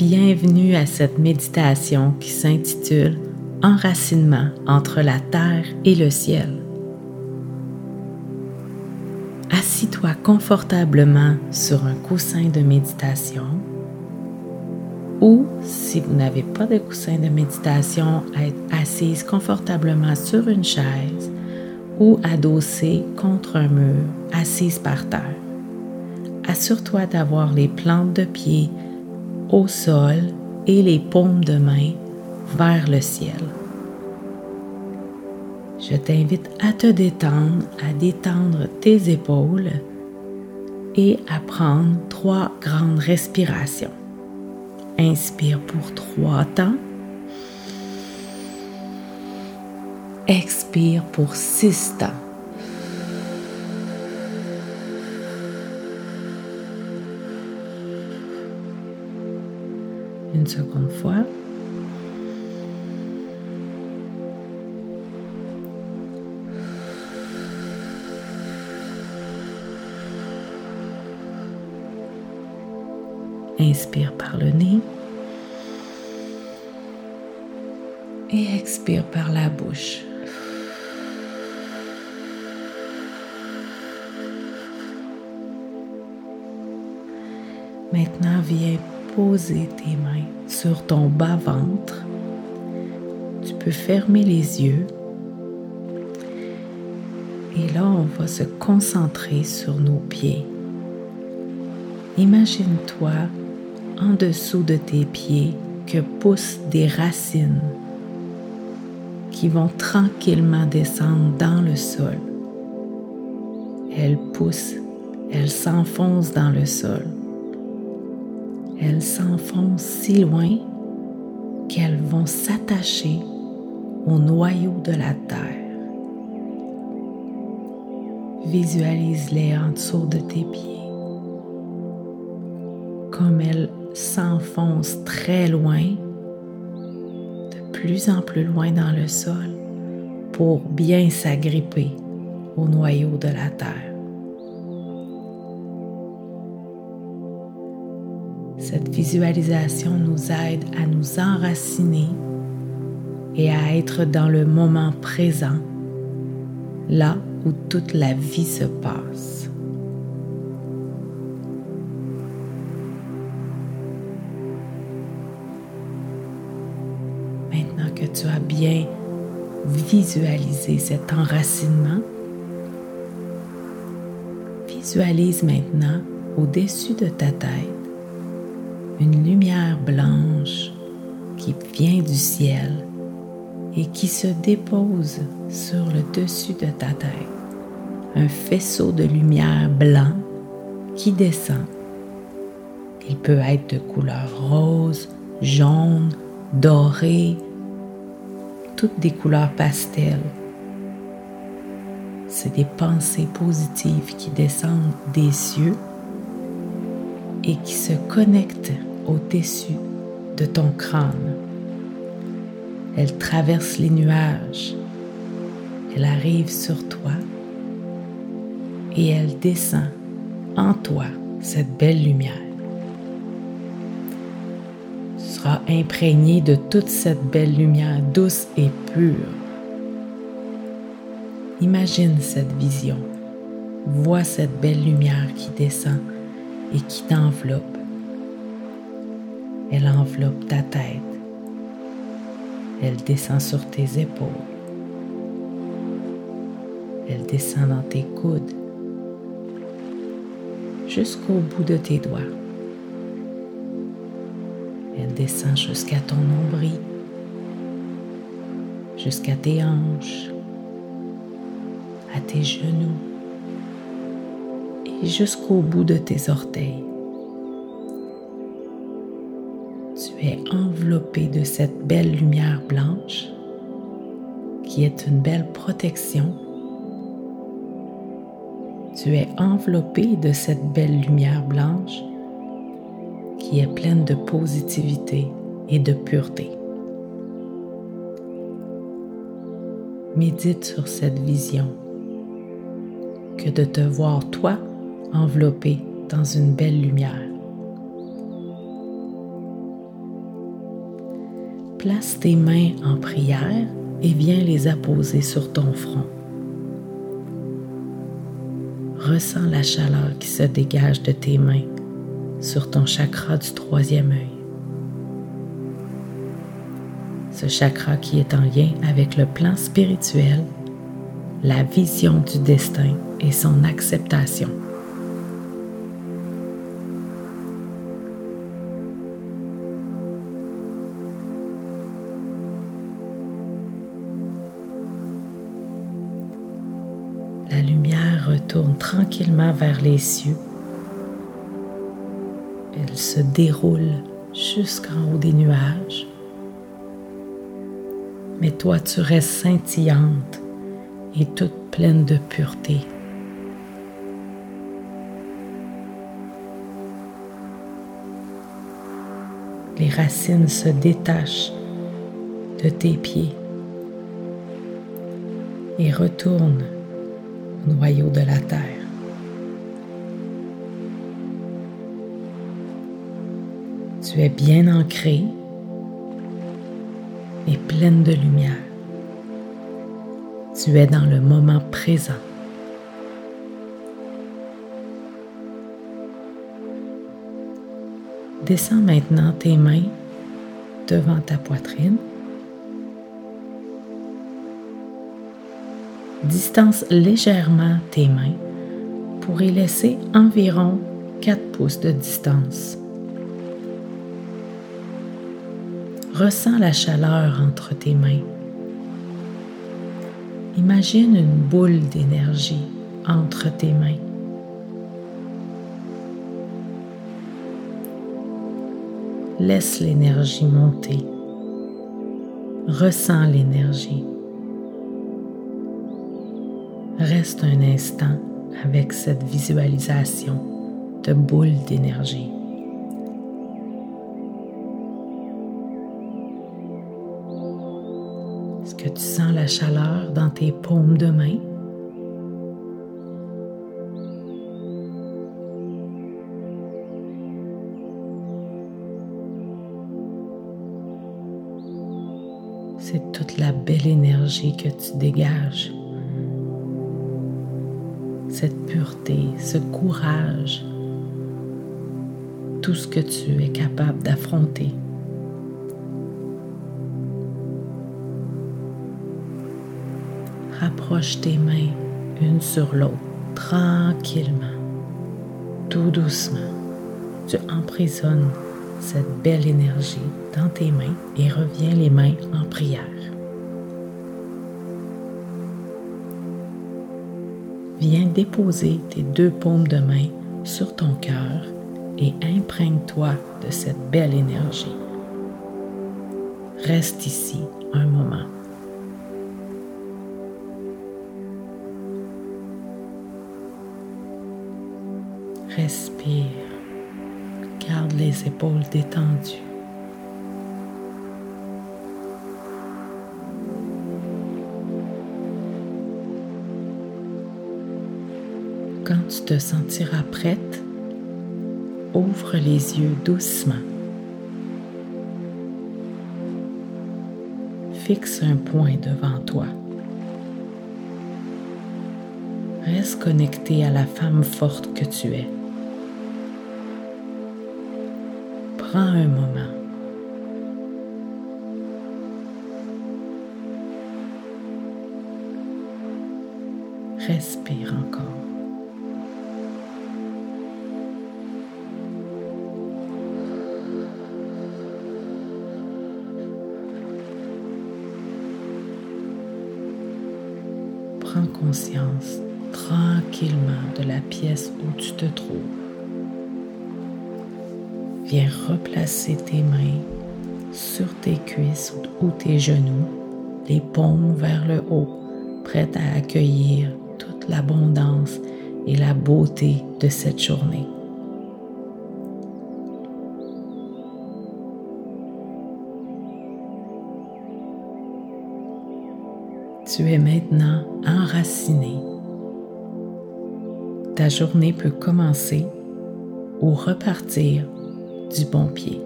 Bienvenue à cette méditation qui s'intitule Enracinement entre la terre et le ciel. Assis-toi confortablement sur un coussin de méditation ou, si vous n'avez pas de coussin de méditation, assise confortablement sur une chaise ou adossée contre un mur, assise par terre. Assure-toi d'avoir les plantes de pied au sol et les paumes de main vers le ciel. Je t'invite à te détendre, à détendre tes épaules et à prendre trois grandes respirations. Inspire pour trois temps. Expire pour six temps. Une seconde fois. Inspire par le nez. Et expire par la bouche. Maintenant, viens poser tes mains sur ton bas-ventre. Tu peux fermer les yeux. Et là, on va se concentrer sur nos pieds. Imagine-toi en dessous de tes pieds que poussent des racines qui vont tranquillement descendre dans le sol. Elles poussent, elles s'enfoncent dans le sol. Elles s'enfoncent si loin qu'elles vont s'attacher au noyau de la terre. Visualise-les en dessous de tes pieds comme elles s'enfoncent très loin, de plus en plus loin dans le sol, pour bien s'agripper au noyau de la terre. Visualisation nous aide à nous enraciner et à être dans le moment présent, là où toute la vie se passe. Maintenant que tu as bien visualisé cet enracinement, visualise maintenant au-dessus de ta tête une lumière blanche qui vient du ciel et qui se dépose sur le dessus de ta tête. Un faisceau de lumière blanc qui descend. Il peut être de couleur rose, jaune, doré, toutes des couleurs pastel. C'est des pensées positives qui descendent des cieux et qui se connectent au-dessus de ton crâne. Elle traverse les nuages, elle arrive sur toi et elle descend en toi cette belle lumière. Tu seras imprégné de toute cette belle lumière douce et pure. Imagine cette vision. Vois cette belle lumière qui descend et qui t'enveloppe elle enveloppe ta tête. Elle descend sur tes épaules. Elle descend dans tes coudes jusqu'au bout de tes doigts. Elle descend jusqu'à ton nombril, jusqu'à tes hanches, à tes genoux et jusqu'au bout de tes orteils. Es enveloppé de cette belle lumière blanche qui est une belle protection. Tu es enveloppé de cette belle lumière blanche qui est pleine de positivité et de pureté. Médite sur cette vision que de te voir toi enveloppé dans une belle lumière. Place tes mains en prière et viens les apposer sur ton front. Ressens la chaleur qui se dégage de tes mains sur ton chakra du troisième œil. Ce chakra qui est en lien avec le plan spirituel, la vision du destin et son acceptation. Retourne tranquillement vers les cieux. Elle se déroule jusqu'en haut des nuages. Mais toi, tu restes scintillante et toute pleine de pureté. Les racines se détachent de tes pieds et retournent au noyau de la terre. Tu es bien ancré et pleine de lumière. Tu es dans le moment présent. Descends maintenant tes mains devant ta poitrine. Distance légèrement tes mains pour y laisser environ 4 pouces de distance. Ressens la chaleur entre tes mains. Imagine une boule d'énergie entre tes mains. Laisse l'énergie monter. Ressens l'énergie. Reste un instant avec cette visualisation de boule d'énergie. Est-ce que tu sens la chaleur dans tes paumes de main? C'est toute la belle énergie que tu dégages. Cette pureté, ce courage, tout ce que tu es capable d'affronter. Rapproche tes mains une sur l'autre tranquillement, tout doucement. Tu emprisonnes cette belle énergie dans tes mains et reviens les mains en prière. Viens déposer tes deux paumes de main sur ton cœur et imprègne-toi de cette belle énergie. Reste ici un moment. Respire. Garde les épaules détendues. Tu te sentiras prête, ouvre les yeux doucement. Fixe un point devant toi. Reste connecté à la femme forte que tu es. Prends un moment. Respire encore. Tranquillement de la pièce où tu te trouves. Viens replacer tes mains sur tes cuisses ou tes genoux, les paumes vers le haut, prêtes à accueillir toute l'abondance et la beauté de cette journée. Tu es maintenant enraciné. Ta journée peut commencer ou repartir du bon pied.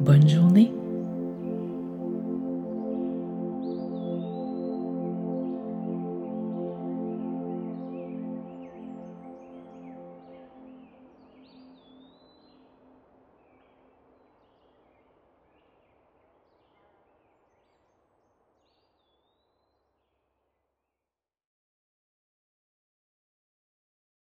Bonne journée.